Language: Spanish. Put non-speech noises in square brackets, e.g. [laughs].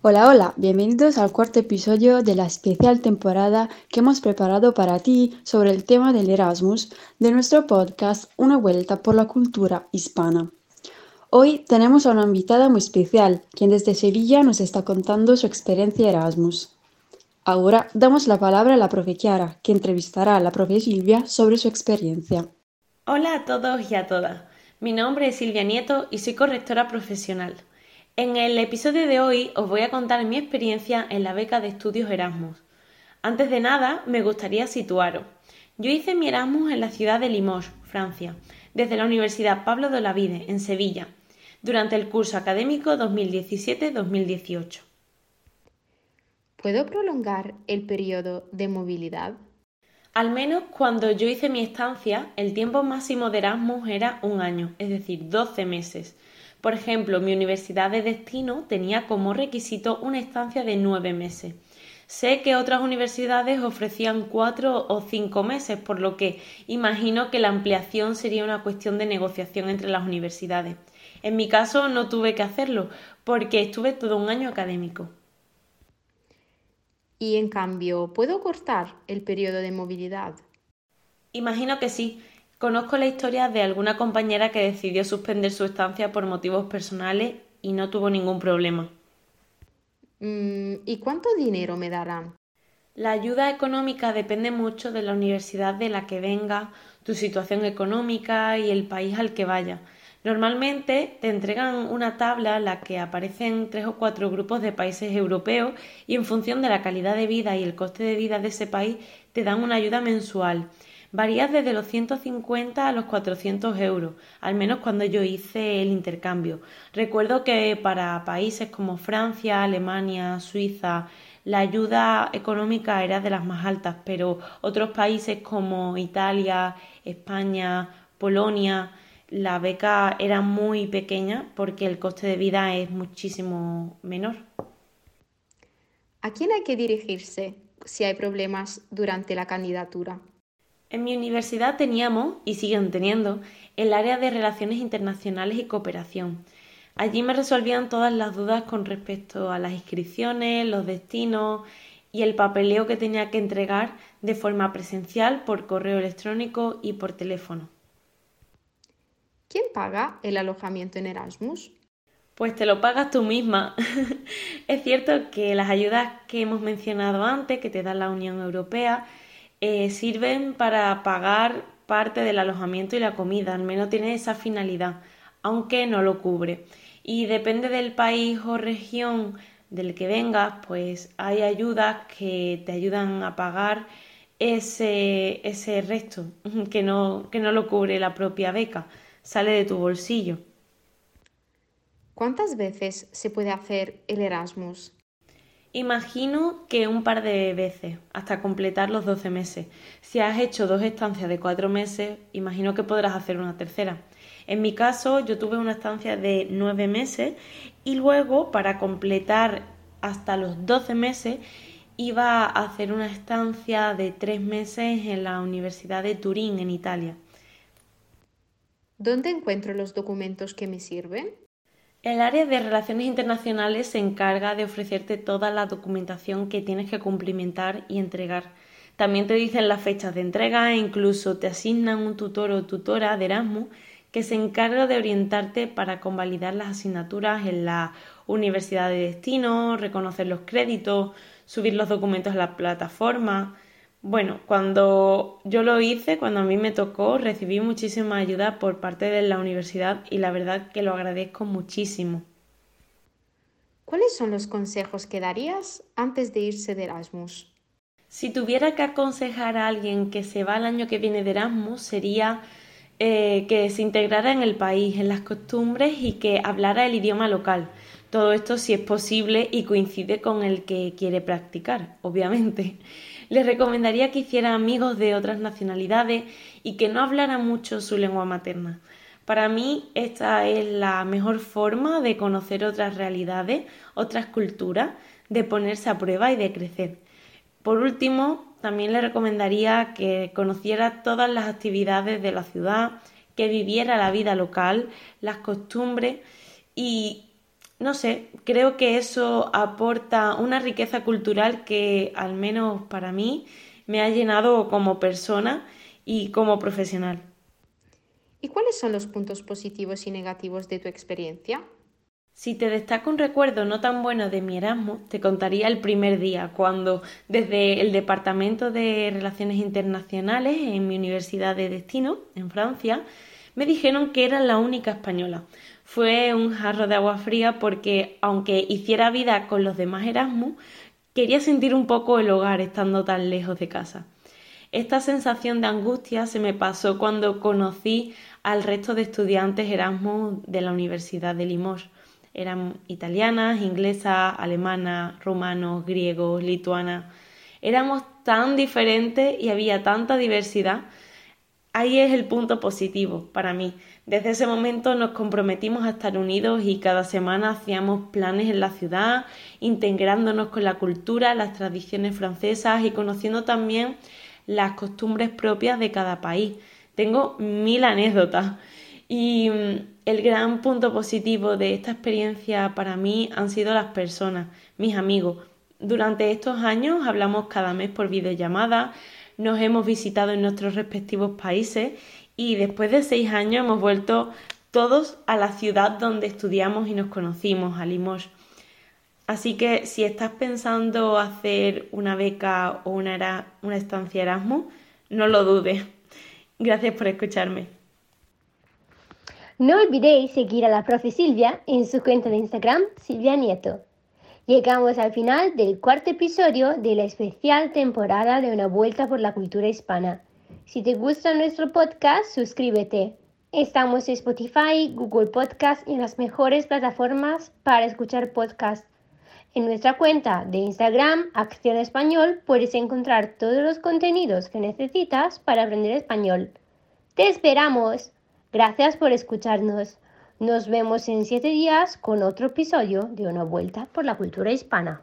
Hola, hola, bienvenidos al cuarto episodio de la especial temporada que hemos preparado para ti sobre el tema del Erasmus de nuestro podcast Una vuelta por la cultura hispana. Hoy tenemos a una invitada muy especial, quien desde Sevilla nos está contando su experiencia Erasmus. Ahora damos la palabra a la profe Chiara, que entrevistará a la profe Silvia sobre su experiencia. Hola a todos y a todas. Mi nombre es Silvia Nieto y soy correctora profesional. En el episodio de hoy os voy a contar mi experiencia en la beca de estudios Erasmus. Antes de nada, me gustaría situaros. Yo hice mi Erasmus en la ciudad de Limoges, Francia, desde la Universidad Pablo de Olavide, en Sevilla, durante el curso académico 2017-2018. ¿Puedo prolongar el periodo de movilidad? Al menos cuando yo hice mi estancia, el tiempo máximo de Erasmus era un año, es decir, 12 meses por ejemplo, mi universidad de destino tenía como requisito una estancia de nueve meses. Sé que otras universidades ofrecían cuatro o cinco meses, por lo que imagino que la ampliación sería una cuestión de negociación entre las universidades. En mi caso no tuve que hacerlo, porque estuve todo un año académico. Y en cambio, ¿puedo cortar el periodo de movilidad? Imagino que sí. Conozco la historia de alguna compañera que decidió suspender su estancia por motivos personales y no tuvo ningún problema. Mm, ¿Y cuánto dinero me darán? La ayuda económica depende mucho de la universidad de la que venga, tu situación económica y el país al que vaya. Normalmente te entregan una tabla en la que aparecen tres o cuatro grupos de países europeos y en función de la calidad de vida y el coste de vida de ese país te dan una ayuda mensual varía desde los 150 a los 400 euros, al menos cuando yo hice el intercambio. Recuerdo que para países como Francia, Alemania, Suiza, la ayuda económica era de las más altas, pero otros países como Italia, España, Polonia, la beca era muy pequeña porque el coste de vida es muchísimo menor. ¿A quién hay que dirigirse si hay problemas durante la candidatura? En mi universidad teníamos, y siguen teniendo, el área de Relaciones Internacionales y Cooperación. Allí me resolvían todas las dudas con respecto a las inscripciones, los destinos y el papeleo que tenía que entregar de forma presencial, por correo electrónico y por teléfono. ¿Quién paga el alojamiento en Erasmus? Pues te lo pagas tú misma. [laughs] es cierto que las ayudas que hemos mencionado antes, que te da la Unión Europea, eh, sirven para pagar parte del alojamiento y la comida, al menos tiene esa finalidad, aunque no lo cubre. Y depende del país o región del que vengas, pues hay ayudas que te ayudan a pagar ese, ese resto [laughs] que no, que no lo cubre la propia beca, sale de tu bolsillo. ¿Cuántas veces se puede hacer el Erasmus? Imagino que un par de veces, hasta completar los 12 meses. Si has hecho dos estancias de cuatro meses, imagino que podrás hacer una tercera. En mi caso, yo tuve una estancia de nueve meses y luego, para completar hasta los 12 meses, iba a hacer una estancia de tres meses en la Universidad de Turín, en Italia. ¿Dónde encuentro los documentos que me sirven? El área de relaciones internacionales se encarga de ofrecerte toda la documentación que tienes que cumplimentar y entregar. También te dicen las fechas de entrega e incluso te asignan un tutor o tutora de Erasmus que se encarga de orientarte para convalidar las asignaturas en la universidad de destino, reconocer los créditos, subir los documentos a la plataforma. Bueno, cuando yo lo hice, cuando a mí me tocó, recibí muchísima ayuda por parte de la universidad y la verdad que lo agradezco muchísimo. ¿Cuáles son los consejos que darías antes de irse de Erasmus? Si tuviera que aconsejar a alguien que se va el año que viene de Erasmus, sería eh, que se integrara en el país, en las costumbres y que hablara el idioma local. Todo esto si es posible y coincide con el que quiere practicar, obviamente les recomendaría que hiciera amigos de otras nacionalidades y que no hablara mucho su lengua materna. Para mí esta es la mejor forma de conocer otras realidades, otras culturas, de ponerse a prueba y de crecer. Por último, también le recomendaría que conociera todas las actividades de la ciudad, que viviera la vida local, las costumbres y no sé, creo que eso aporta una riqueza cultural que al menos para mí me ha llenado como persona y como profesional. ¿Y cuáles son los puntos positivos y negativos de tu experiencia? Si te destaca un recuerdo no tan bueno de mi Erasmus, te contaría el primer día, cuando desde el Departamento de Relaciones Internacionales en mi universidad de destino, en Francia, me dijeron que era la única española. Fue un jarro de agua fría porque, aunque hiciera vida con los demás Erasmus, quería sentir un poco el hogar estando tan lejos de casa. Esta sensación de angustia se me pasó cuando conocí al resto de estudiantes Erasmus de la Universidad de Limoges eran italianas, inglesas, alemanas, rumanos, griegos, lituanas. Éramos tan diferentes y había tanta diversidad. Ahí es el punto positivo para mí. Desde ese momento nos comprometimos a estar unidos y cada semana hacíamos planes en la ciudad, integrándonos con la cultura, las tradiciones francesas y conociendo también las costumbres propias de cada país. Tengo mil anécdotas y mm, el gran punto positivo de esta experiencia para mí han sido las personas, mis amigos. Durante estos años hablamos cada mes por videollamada, nos hemos visitado en nuestros respectivos países y después de seis años hemos vuelto todos a la ciudad donde estudiamos y nos conocimos, a Limoges. Así que si estás pensando hacer una beca o una, una estancia Erasmus, no lo dudes. Gracias por escucharme. No olvidéis seguir a la profe Silvia en su cuenta de Instagram, Silvia Nieto. Llegamos al final del cuarto episodio de la especial temporada de Una Vuelta por la Cultura Hispana. Si te gusta nuestro podcast, suscríbete. Estamos en Spotify, Google Podcast y en las mejores plataformas para escuchar podcasts. En nuestra cuenta de Instagram, Acción Español, puedes encontrar todos los contenidos que necesitas para aprender español. ¡Te esperamos! Gracias por escucharnos. Nos vemos en siete días con otro episodio de Una Vuelta por la Cultura Hispana.